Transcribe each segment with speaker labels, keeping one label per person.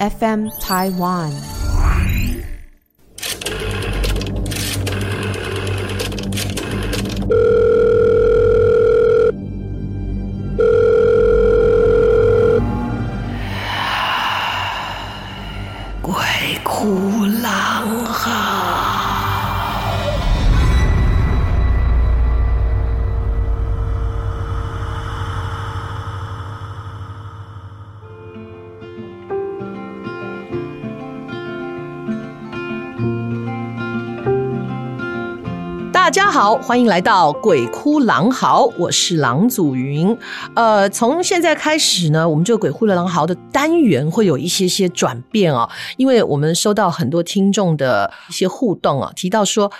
Speaker 1: FM Taiwan。好，欢迎来到《鬼哭狼嚎》，我是郎祖云。呃，从现在开始呢，我们这个《鬼哭狼嚎》的单元会有一些些转变啊，因为我们收到很多听众的一些互动啊，提到说，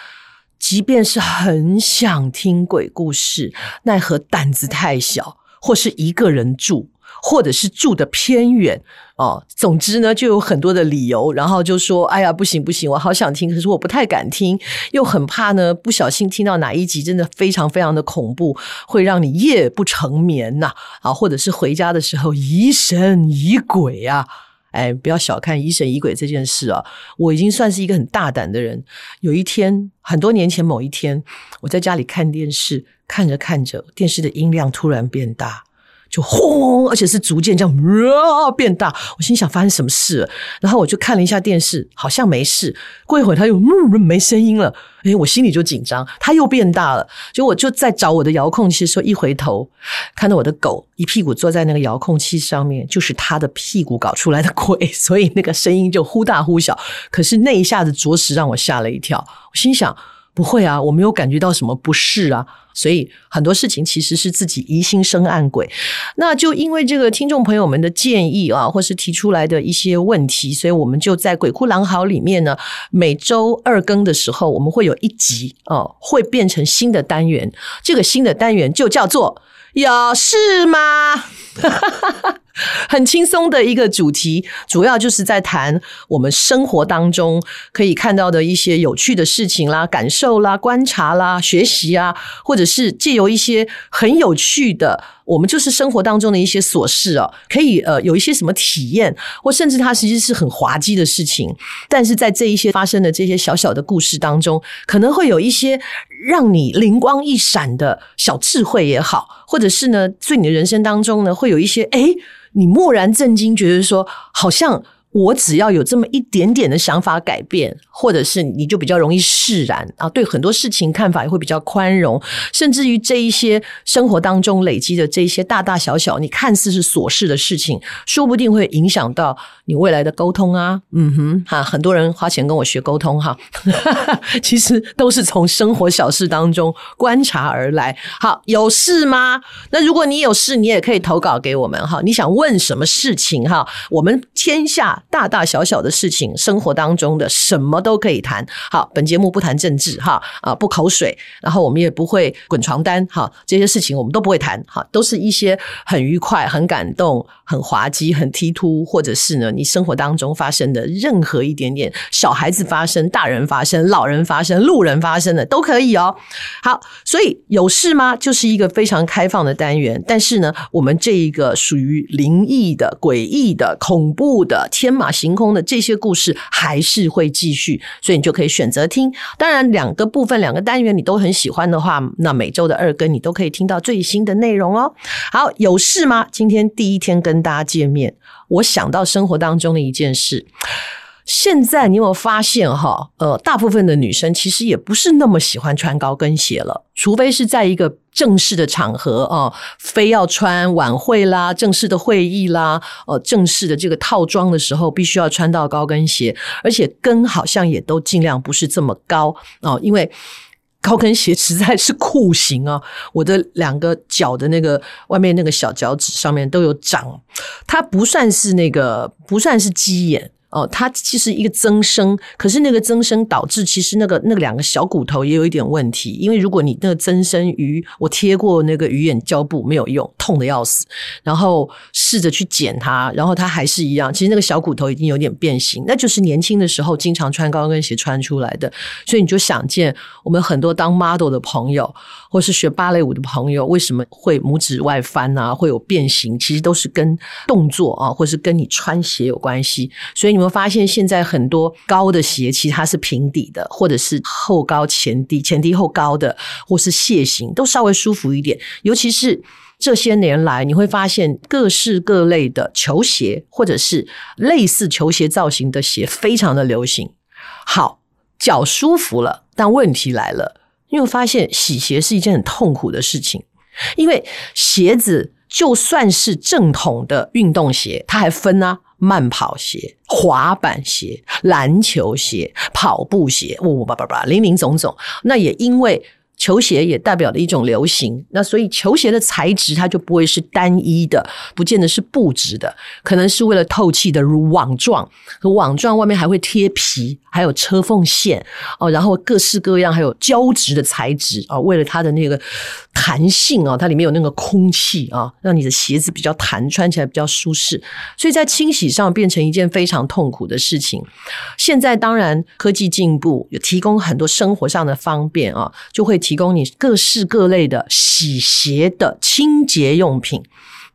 Speaker 1: 即便是很想听鬼故事，奈何胆子太小，或是一个人住。或者是住得偏远哦，总之呢，就有很多的理由，然后就说：“哎呀，不行不行，我好想听，可是我不太敢听，又很怕呢，不小心听到哪一集真的非常非常的恐怖，会让你夜不成眠呐啊，或者是回家的时候疑神疑鬼啊！哎，不要小看疑神疑鬼这件事啊，我已经算是一个很大胆的人。有一天，很多年前某一天，我在家里看电视，看着看着，电视的音量突然变大。”就轰，而且是逐渐这样变大。我心想发生什么事了？然后我就看了一下电视，好像没事。过一会儿，它又嗯没声音了。诶，我心里就紧张，它又变大了。就我就在找我的遥控器的时候，一回头看到我的狗一屁股坐在那个遥控器上面，就是它的屁股搞出来的鬼，所以那个声音就忽大忽小。可是那一下子着实让我吓了一跳。我心想。不会啊，我没有感觉到什么不适啊，所以很多事情其实是自己疑心生暗鬼。那就因为这个听众朋友们的建议啊，或是提出来的一些问题，所以我们就在《鬼哭狼嚎》里面呢，每周二更的时候，我们会有一集哦、会变成新的单元。这个新的单元就叫做“有事吗？” 很轻松的一个主题，主要就是在谈我们生活当中可以看到的一些有趣的事情啦、感受啦、观察啦、学习啊，或者是借由一些很有趣的，我们就是生活当中的一些琐事哦，可以呃有一些什么体验，或甚至它其实是很滑稽的事情，但是在这一些发生的这些小小的故事当中，可能会有一些让你灵光一闪的小智慧也好，或者是呢，对你的人生当中呢，会有一些诶你蓦然震惊，觉得说好像。我只要有这么一点点的想法改变，或者是你就比较容易释然啊，对很多事情看法也会比较宽容，甚至于这一些生活当中累积的这一些大大小小，你看似是琐事的事情，说不定会影响到你未来的沟通啊。嗯哼，哈，很多人花钱跟我学沟通哈，其实都是从生活小事当中观察而来。好，有事吗？那如果你有事，你也可以投稿给我们哈。你想问什么事情哈？我们天下。大大小小的事情，生活当中的什么都可以谈。好，本节目不谈政治，哈啊，不口水，然后我们也不会滚床单，哈，这些事情我们都不会谈，哈，都是一些很愉快、很感动、很滑稽、很踢突，或者是呢，你生活当中发生的任何一点点，小孩子发生、大人发生、老人发生、路人发生的都可以哦。好，所以有事吗？就是一个非常开放的单元，但是呢，我们这一个属于灵异的、诡异的、恐怖的天天马行空的这些故事还是会继续，所以你就可以选择听。当然，两个部分、两个单元你都很喜欢的话，那每周的二更你都可以听到最新的内容哦。好，有事吗？今天第一天跟大家见面，我想到生活当中的一件事。现在你有没有发现哈？呃，大部分的女生其实也不是那么喜欢穿高跟鞋了，除非是在一个正式的场合哦，非要穿晚会啦、正式的会议啦、呃，正式的这个套装的时候，必须要穿到高跟鞋，而且跟好像也都尽量不是这么高哦，因为高跟鞋实在是酷刑啊！我的两个脚的那个外面那个小脚趾上面都有长，它不算是那个，不算是鸡眼。哦，它其实一个增生，可是那个增生导致其实那个那两个小骨头也有一点问题，因为如果你那个增生鱼，我贴过那个鱼眼胶布没有用，痛得要死，然后试着去剪它，然后它还是一样，其实那个小骨头已经有点变形，那就是年轻的时候经常穿高跟鞋穿出来的，所以你就想见我们很多当 model 的朋友，或是学芭蕾舞的朋友，为什么会拇指外翻啊，会有变形，其实都是跟动作啊，或是跟你穿鞋有关系，所以。你们发现现在很多高的鞋，其实它是平底的，或者是后高前低、前低后高的，或是楔形，都稍微舒服一点。尤其是这些年来，你会发现各式各类的球鞋，或者是类似球鞋造型的鞋，非常的流行。好，脚舒服了，但问题来了，你会发现洗鞋是一件很痛苦的事情，因为鞋子就算是正统的运动鞋，它还分啊。慢跑鞋、滑板鞋、篮球鞋、跑步鞋，呜叭叭叭，零零总总。那也因为。球鞋也代表了一种流行，那所以球鞋的材质它就不会是单一的，不见得是布质的，可能是为了透气的如网状和，网状外面还会贴皮，还有车缝线哦，然后各式各样还有胶质的材质啊，为了它的那个弹性啊，它里面有那个空气啊，让你的鞋子比较弹，穿起来比较舒适，所以在清洗上变成一件非常痛苦的事情。现在当然科技进步，有提供很多生活上的方便啊，就会。提供你各式各类的洗鞋的清洁用品。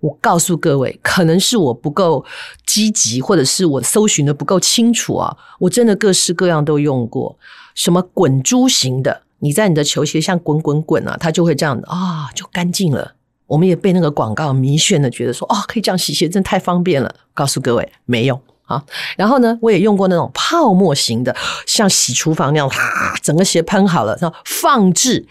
Speaker 1: 我告诉各位，可能是我不够积极，或者是我搜寻的不够清楚啊！我真的各式各样都用过，什么滚珠型的，你在你的球鞋上滚滚滚啊，它就会这样啊，就干净了。我们也被那个广告迷眩的，觉得说哦，可以这样洗鞋，真太方便了。告诉各位，没用。啊，然后呢，我也用过那种泡沫型的，像洗厨房那样，哈，整个鞋喷好了，然后放置，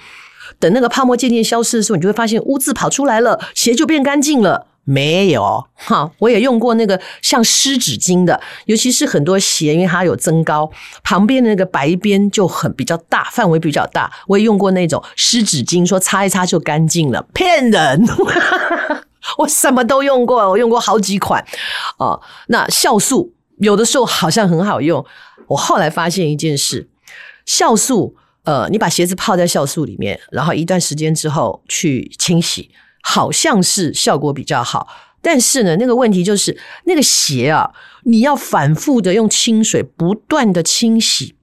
Speaker 1: 等那个泡沫渐渐消失的时候，你就会发现污渍跑出来了，鞋就变干净了。没有哈，我也用过那个像湿纸巾的，尤其是很多鞋，因为它有增高，旁边的那个白边就很比较大，范围比较大。我也用过那种湿纸巾，说擦一擦就干净了，骗人。我什么都用过，我用过好几款哦。那酵素有的时候好像很好用。我后来发现一件事，酵素，呃，你把鞋子泡在酵素里面，然后一段时间之后去清洗，好像是效果比较好。但是呢，那个问题就是那个鞋啊，你要反复的用清水不断的清洗，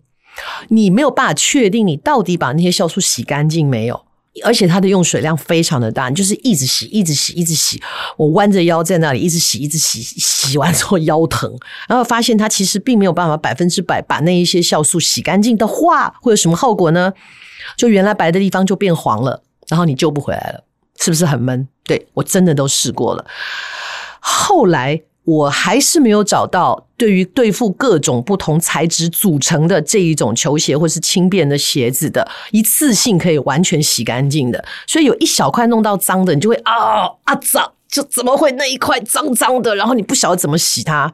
Speaker 1: 你没有办法确定你到底把那些酵素洗干净没有。而且它的用水量非常的大，就是一直洗，一直洗，一直洗。我弯着腰在那里一直洗，一直洗，洗完之后腰疼，然后发现它其实并没有办法百分之百把那一些酵素洗干净的话，会有什么后果呢？就原来白的地方就变黄了，然后你救不回来了，是不是很闷？对，我真的都试过了，后来。我还是没有找到对于对付各种不同材质组成的这一种球鞋或是轻便的鞋子的一次性可以完全洗干净的，所以有一小块弄到脏的，你就会啊啊脏，就怎么会那一块脏脏的？然后你不晓得怎么洗它。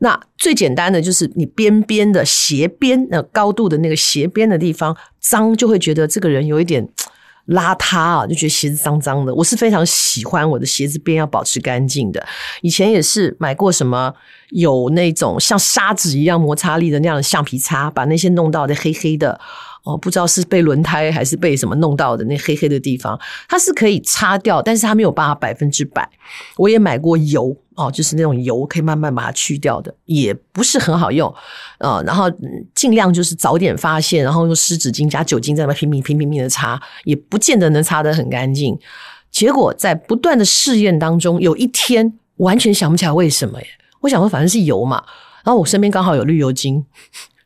Speaker 1: 那最简单的就是你边边的鞋边那高度的那个鞋边的地方脏，就会觉得这个人有一点。邋遢啊，就觉得鞋子脏脏的。我是非常喜欢我的鞋子边要保持干净的。以前也是买过什么有那种像砂纸一样摩擦力的那样的橡皮擦，把那些弄到的黑黑的。哦，不知道是被轮胎还是被什么弄到的那黑黑的地方，它是可以擦掉，但是它没有办法百分之百。我也买过油哦，就是那种油可以慢慢把它去掉的，也不是很好用。呃，然后尽量就是早点发现，然后用湿纸巾加酒精在那拼命拼拼命的擦，也不见得能擦得很干净。结果在不断的试验当中，有一天完全想不起来为什么。我想说反正是油嘛，然后我身边刚好有绿油精。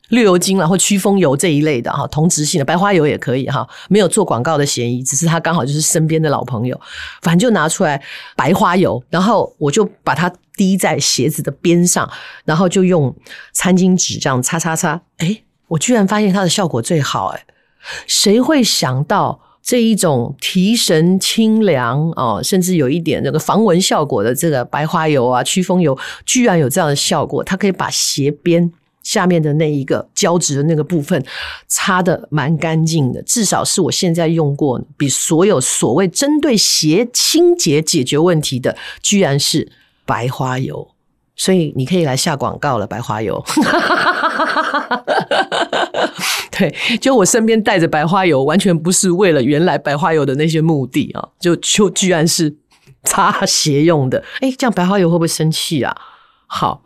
Speaker 1: 绿油精啦，或驱风油这一类的哈，同质性的白花油也可以哈，没有做广告的嫌疑，只是他刚好就是身边的老朋友，反正就拿出来白花油，然后我就把它滴在鞋子的边上，然后就用餐巾纸这样擦擦擦，诶，我居然发现它的效果最好诶，谁会想到这一种提神清凉哦，甚至有一点那个防蚊效果的这个白花油啊、驱风油，居然有这样的效果，它可以把鞋边。下面的那一个胶质的那个部分擦得蛮干净的，至少是我现在用过比所有所谓针对鞋清洁解决问题的，居然是白花油。所以你可以来下广告了，白花油。对，就我身边带着白花油，完全不是为了原来白花油的那些目的啊，就就居然是擦鞋用的。哎，这样白花油会不会生气啊？好，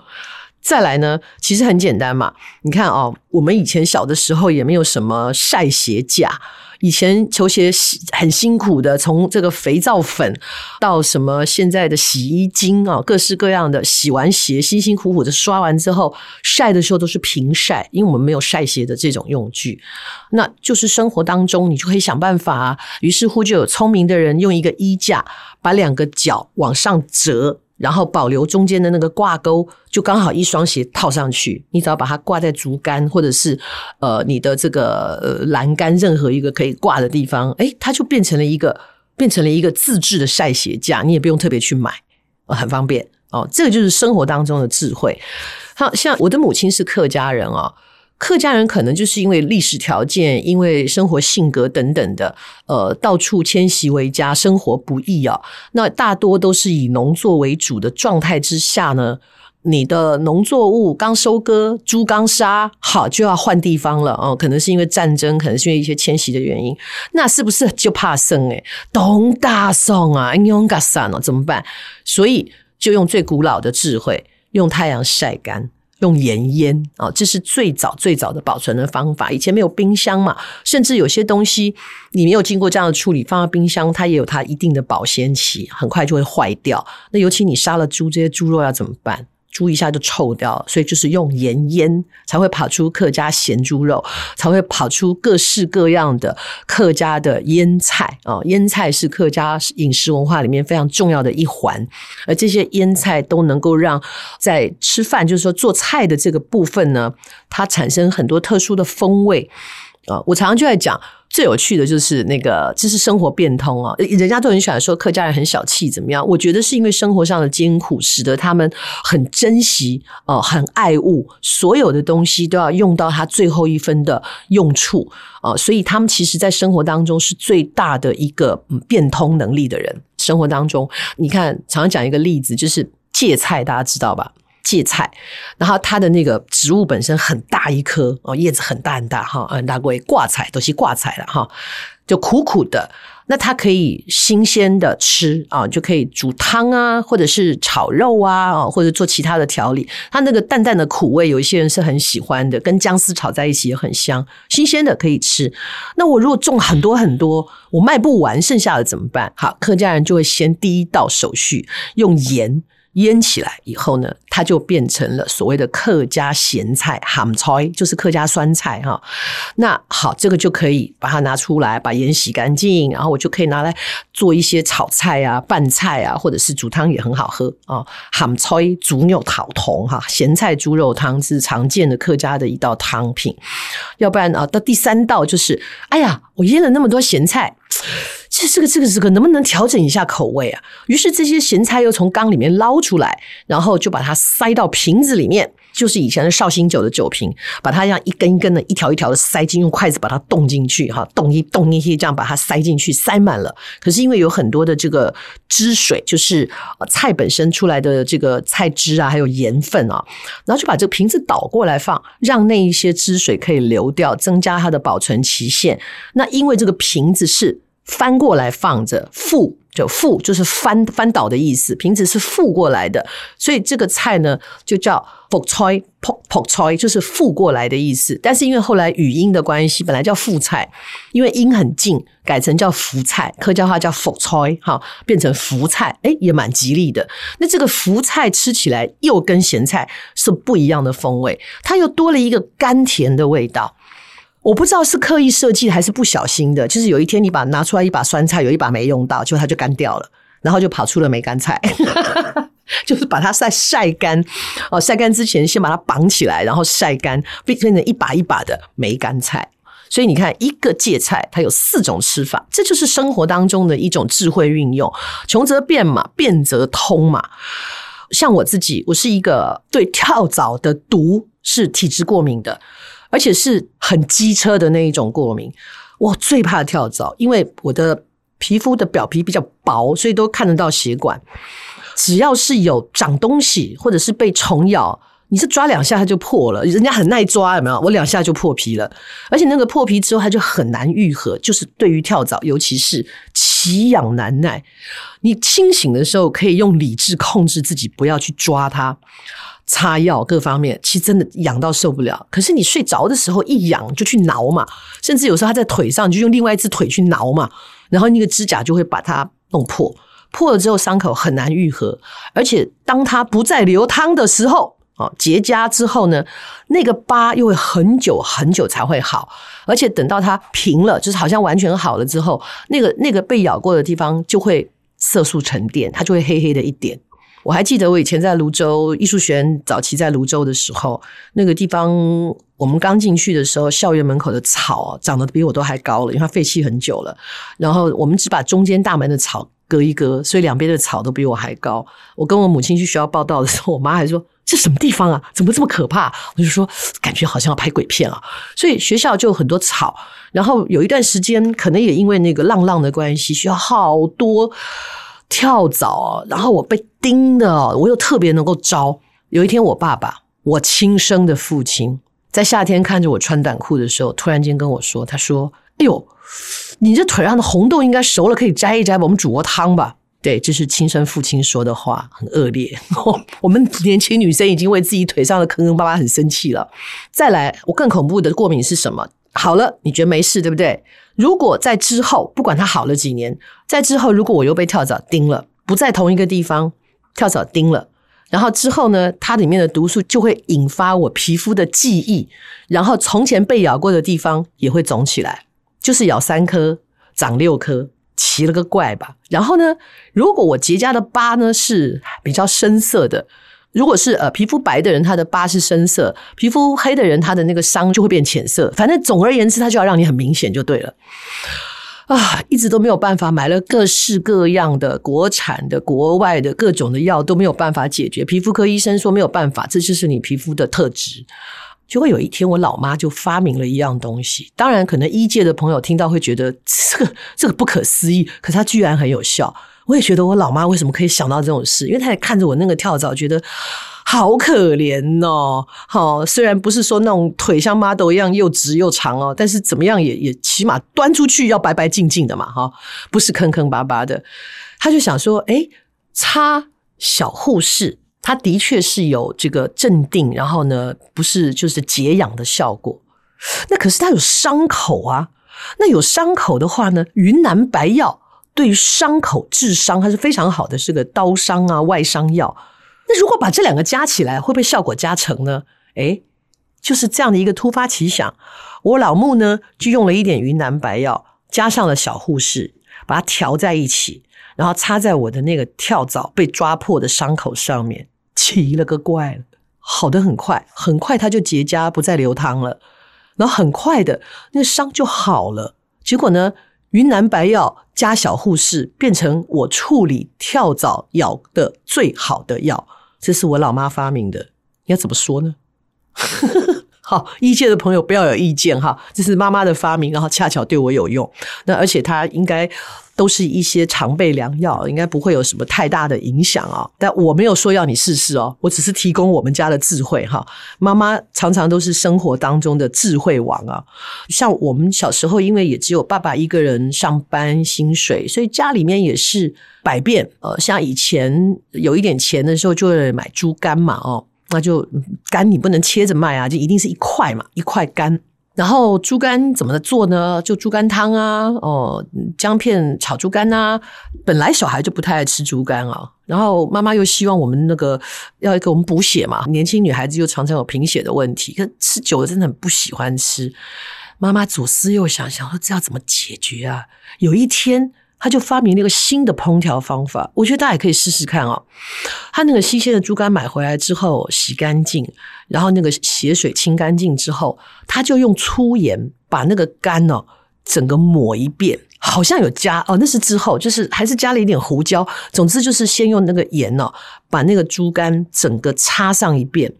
Speaker 1: 再来呢，其实很简单嘛。你看哦，我们以前小的时候也没有什么晒鞋架。以前球鞋很辛苦的，从这个肥皂粉到什么现在的洗衣精啊，各式各样的，洗完鞋辛辛苦苦的刷完之后晒的时候都是平晒，因为我们没有晒鞋的这种用具，那就是生活当中你就可以想办法啊。于是乎就有聪明的人用一个衣架把两个脚往上折。然后保留中间的那个挂钩，就刚好一双鞋套上去。你只要把它挂在竹竿，或者是呃你的这个呃栏杆，任何一个可以挂的地方，诶，它就变成了一个变成了一个自制的晒鞋架，你也不用特别去买，很方便哦。这个就是生活当中的智慧。好，像我的母亲是客家人哦。客家人可能就是因为历史条件，因为生活性格等等的，呃，到处迁徙为家，生活不易啊。那大多都是以农作为主的状态之下呢，你的农作物刚收割，猪刚杀，好就要换地方了哦。可能是因为战争，可能是因为一些迁徙的原因，那是不是就怕生诶？东大宋啊，用嘎散了怎么办？所以就用最古老的智慧，用太阳晒干。用盐腌啊，这是最早最早的保存的方法。以前没有冰箱嘛，甚至有些东西你没有经过这样的处理，放到冰箱，它也有它一定的保鲜期，很快就会坏掉。那尤其你杀了猪，这些猪肉要怎么办？猪一下就臭掉，所以就是用盐腌，才会跑出客家咸猪肉，才会跑出各式各样的客家的腌菜啊。腌菜是客家饮食文化里面非常重要的一环，而这些腌菜都能够让在吃饭，就是说做菜的这个部分呢，它产生很多特殊的风味啊。我常常就在讲。最有趣的就是那个，这是生活变通啊！人家都很喜欢说客家人很小气，怎么样？我觉得是因为生活上的艰苦，使得他们很珍惜，呃，很爱物，所有的东西都要用到它最后一分的用处啊！所以他们其实，在生活当中是最大的一个变通能力的人。生活当中，你看，常常讲一个例子，就是芥菜，大家知道吧？芥菜，然后它的那个植物本身很大一颗哦，叶子很大很大哈，很大归挂菜都是挂菜了哈，就苦苦的。那它可以新鲜的吃啊，就可以煮汤啊，或者是炒肉啊，或者做其他的调理。它那个淡淡的苦味，有一些人是很喜欢的，跟姜丝炒在一起也很香。新鲜的可以吃。那我如果种很多很多，我卖不完，剩下的怎么办？好，客家人就会先第一道手续用盐。腌起来以后呢，它就变成了所谓的客家咸菜，咸菜就是客家酸菜哈。那好，这个就可以把它拿出来，把盐洗干净，然后我就可以拿来做一些炒菜啊、拌菜啊，或者是煮汤也很好喝啊。咸菜猪肉讨同哈，咸菜猪肉汤是常见的客家的一道汤品。要不然啊，到第三道就是，哎呀，我腌了那么多咸菜。这这个这个这个能不能调整一下口味啊？于是这些咸菜又从缸里面捞出来，然后就把它塞到瓶子里面，就是以前的绍兴酒的酒瓶，把它这样一根一根的、一条一条的塞进，用筷子把它动进去，哈，动一动一些，这样把它塞进去，塞满了。可是因为有很多的这个汁水，就是菜本身出来的这个菜汁啊，还有盐分啊，然后就把这个瓶子倒过来放，让那一些汁水可以流掉，增加它的保存期限。那因为这个瓶子是。翻过来放着，覆就覆就是翻翻倒的意思，瓶子是覆过来的，所以这个菜呢就叫覆菜，覆覆菜就是覆过来的意思。但是因为后来语音的关系，本来叫覆菜，因为音很近，改成叫福菜，客家话叫覆菜，哈，变成福菜，诶，也蛮吉利的。那这个福菜吃起来又跟咸菜是不一样的风味，它又多了一个甘甜的味道。我不知道是刻意设计还是不小心的，就是有一天你把拿出来一把酸菜，有一把没用到，结果它就干掉了，然后就跑出了梅干菜，就是把它晒晒干哦，晒干之前先把它绑起来，然后晒干，变成一把一把的梅干菜。所以你看，一个芥菜它有四种吃法，这就是生活当中的一种智慧运用，穷则变嘛，变则通嘛。像我自己，我是一个对跳蚤的毒是体质过敏的，而且是很机车的那一种过敏。我最怕跳蚤，因为我的皮肤的表皮比较薄，所以都看得到血管。只要是有长东西，或者是被虫咬，你是抓两下它就破了。人家很耐抓，有没有？我两下就破皮了，而且那个破皮之后它就很难愈合。就是对于跳蚤，尤其是奇痒难耐。你清醒的时候可以用理智控制自己，不要去抓它。擦药各方面，其实真的痒到受不了。可是你睡着的时候一痒就去挠嘛，甚至有时候他在腿上，就用另外一只腿去挠嘛，然后那个指甲就会把它弄破。破了之后伤口很难愈合，而且当它不再流汤的时候，哦，结痂之后呢，那个疤又会很久很久才会好。而且等到它平了，就是好像完全好了之后，那个那个被咬过的地方就会色素沉淀，它就会黑黑的一点。我还记得我以前在芦洲艺术学院早期在芦洲的时候，那个地方我们刚进去的时候，校园门口的草长得比我都还高了，因为它废弃很久了。然后我们只把中间大门的草割一割，所以两边的草都比我还高。我跟我母亲去学校报到的时候，我妈还说：“这什么地方啊？怎么这么可怕？”我就说：“感觉好像要拍鬼片啊！”所以学校就很多草。然后有一段时间，可能也因为那个浪浪的关系，学校好多。跳蚤，然后我被叮的，我又特别能够招。有一天，我爸爸，我亲生的父亲，在夏天看着我穿短裤的时候，突然间跟我说：“他说，哎呦，你这腿上的红豆应该熟了，可以摘一摘吧，我们煮锅汤吧。”对，这是亲生父亲说的话，很恶劣。我们年轻女生已经为自己腿上的坑坑巴巴很生气了。再来，我更恐怖的过敏是什么？好了，你觉得没事，对不对？如果在之后，不管它好了几年，在之后，如果我又被跳蚤叮了，不在同一个地方，跳蚤叮了，然后之后呢，它里面的毒素就会引发我皮肤的记忆，然后从前被咬过的地方也会肿起来，就是咬三颗长六颗，奇了个怪吧。然后呢，如果我结痂的疤呢是比较深色的。如果是呃皮肤白的人，他的疤是深色；皮肤黑的人，他的那个伤就会变浅色。反正总而言之，他就要让你很明显就对了。啊，一直都没有办法，买了各式各样的国产的、国外的各种的药都没有办法解决。皮肤科医生说没有办法，这就是你皮肤的特质。结果有一天，我老妈就发明了一样东西。当然，可能医界的朋友听到会觉得这个这个不可思议，可是它居然很有效。我也觉得我老妈为什么可以想到这种事，因为她也看着我那个跳蚤，觉得好可怜哦。好，虽然不是说那种腿像 model 一样又直又长哦，但是怎么样也也起码端出去要白白净净的嘛，哈，不是坑坑巴巴的。他就想说，诶，擦小护士，它的确是有这个镇定，然后呢，不是就是解痒的效果。那可是它有伤口啊，那有伤口的话呢，云南白药。对于伤口治伤，它是非常好的，是个刀伤啊、外伤药。那如果把这两个加起来，会不会效果加成呢？诶，就是这样的一个突发奇想。我老木呢，就用了一点云南白药，加上了小护士，把它调在一起，然后擦在我的那个跳蚤被抓破的伤口上面，奇了个怪了，好得很快，很快它就结痂，不再流汤了，然后很快的那个伤就好了。结果呢？云南白药加小护士，变成我处理跳蚤咬的最好的药，这是我老妈发明的。你要怎么说呢？好，医界的朋友不要有意见哈，这是妈妈的发明，然后恰巧对我有用。那而且它应该。都是一些常备良药，应该不会有什么太大的影响啊。但我没有说要你试试哦，我只是提供我们家的智慧哈。妈妈常常都是生活当中的智慧王啊。像我们小时候，因为也只有爸爸一个人上班，薪水，所以家里面也是百变。呃，像以前有一点钱的时候，就会买猪肝嘛，哦，那就肝你不能切着卖啊，就一定是一块嘛，一块肝。然后猪肝怎么做呢？就猪肝汤啊，哦，姜片炒猪肝啊。本来小孩就不太爱吃猪肝啊，然后妈妈又希望我们那个要给我们补血嘛。年轻女孩子又常常有贫血的问题，可吃久了真的很不喜欢吃。妈妈左思右想，想说这要怎么解决啊？有一天。他就发明了一个新的烹调方法，我觉得大家也可以试试看哦。他那个新鲜的猪肝买回来之后，洗干净，然后那个血水清干净之后，他就用粗盐把那个肝哦整个抹一遍，好像有加哦，那是之后，就是还是加了一点胡椒。总之就是先用那个盐哦，把那个猪肝整个擦上一遍。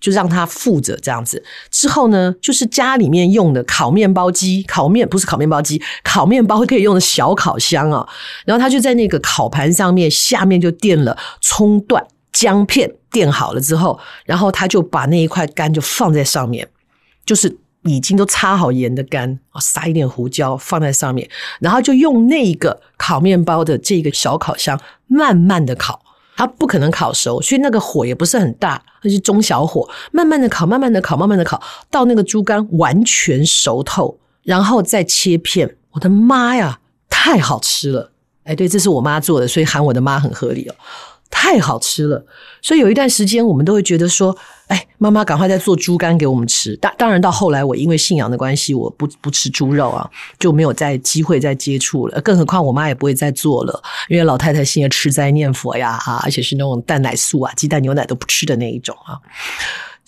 Speaker 1: 就让它附着这样子，之后呢，就是家里面用的烤面包机，烤面不是烤面包机，烤面包可以用的小烤箱啊。然后他就在那个烤盘上面，下面就垫了葱段、姜片，垫好了之后，然后他就把那一块肝就放在上面，就是已经都擦好盐的肝，撒一点胡椒放在上面，然后就用那个烤面包的这个小烤箱慢慢的烤。它不可能烤熟，所以那个火也不是很大，它是中小火，慢慢的烤，慢慢的烤，慢慢的烤，到那个猪肝完全熟透，然后再切片。我的妈呀，太好吃了！哎，对，这是我妈做的，所以喊我的妈很合理哦。太好吃了，所以有一段时间我们都会觉得说，哎，妈妈赶快再做猪肝给我们吃。当当然到后来，我因为信仰的关系，我不不吃猪肉啊，就没有再机会再接触了。更何况我妈也不会再做了，因为老太太现在吃斋念佛呀，哈，而且是那种蛋奶素啊，鸡蛋牛奶都不吃的那一种啊。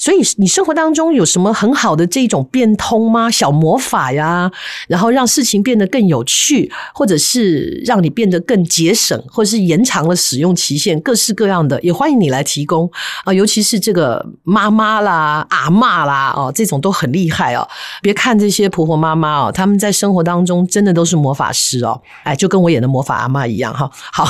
Speaker 1: 所以你生活当中有什么很好的这种变通吗？小魔法呀，然后让事情变得更有趣，或者是让你变得更节省，或者是延长了使用期限，各式各样的，也欢迎你来提供啊！尤其是这个妈妈啦、阿嬷啦，哦，这种都很厉害哦。别看这些婆婆妈妈哦，他们在生活当中真的都是魔法师哦，哎，就跟我演的魔法阿嬷一样哈。好，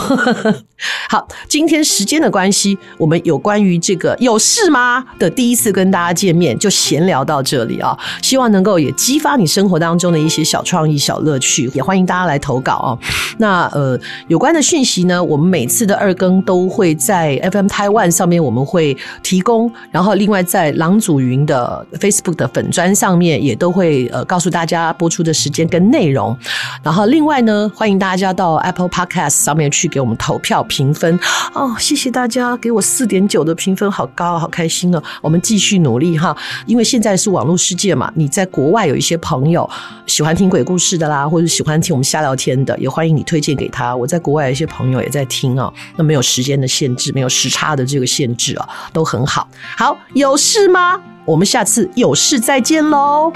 Speaker 1: 好，今天时间的关系，我们有关于这个有事吗的第一次。跟大家见面就闲聊到这里啊，希望能够也激发你生活当中的一些小创意、小乐趣，也欢迎大家来投稿啊。那呃，有关的讯息呢，我们每次的二更都会在 FM Taiwan 上面我们会提供，然后另外在郎祖云的 Facebook 的粉砖上面也都会呃告诉大家播出的时间跟内容。然后另外呢，欢迎大家到 Apple Podcast 上面去给我们投票评分哦，谢谢大家给我四点九的评分，好高，好开心哦。我们。继续努力哈，因为现在是网络世界嘛。你在国外有一些朋友喜欢听鬼故事的啦，或者喜欢听我们瞎聊天的，也欢迎你推荐给他。我在国外有一些朋友也在听啊，那没有时间的限制，没有时差的这个限制啊，都很好。好，有事吗？我们下次有事再见喽。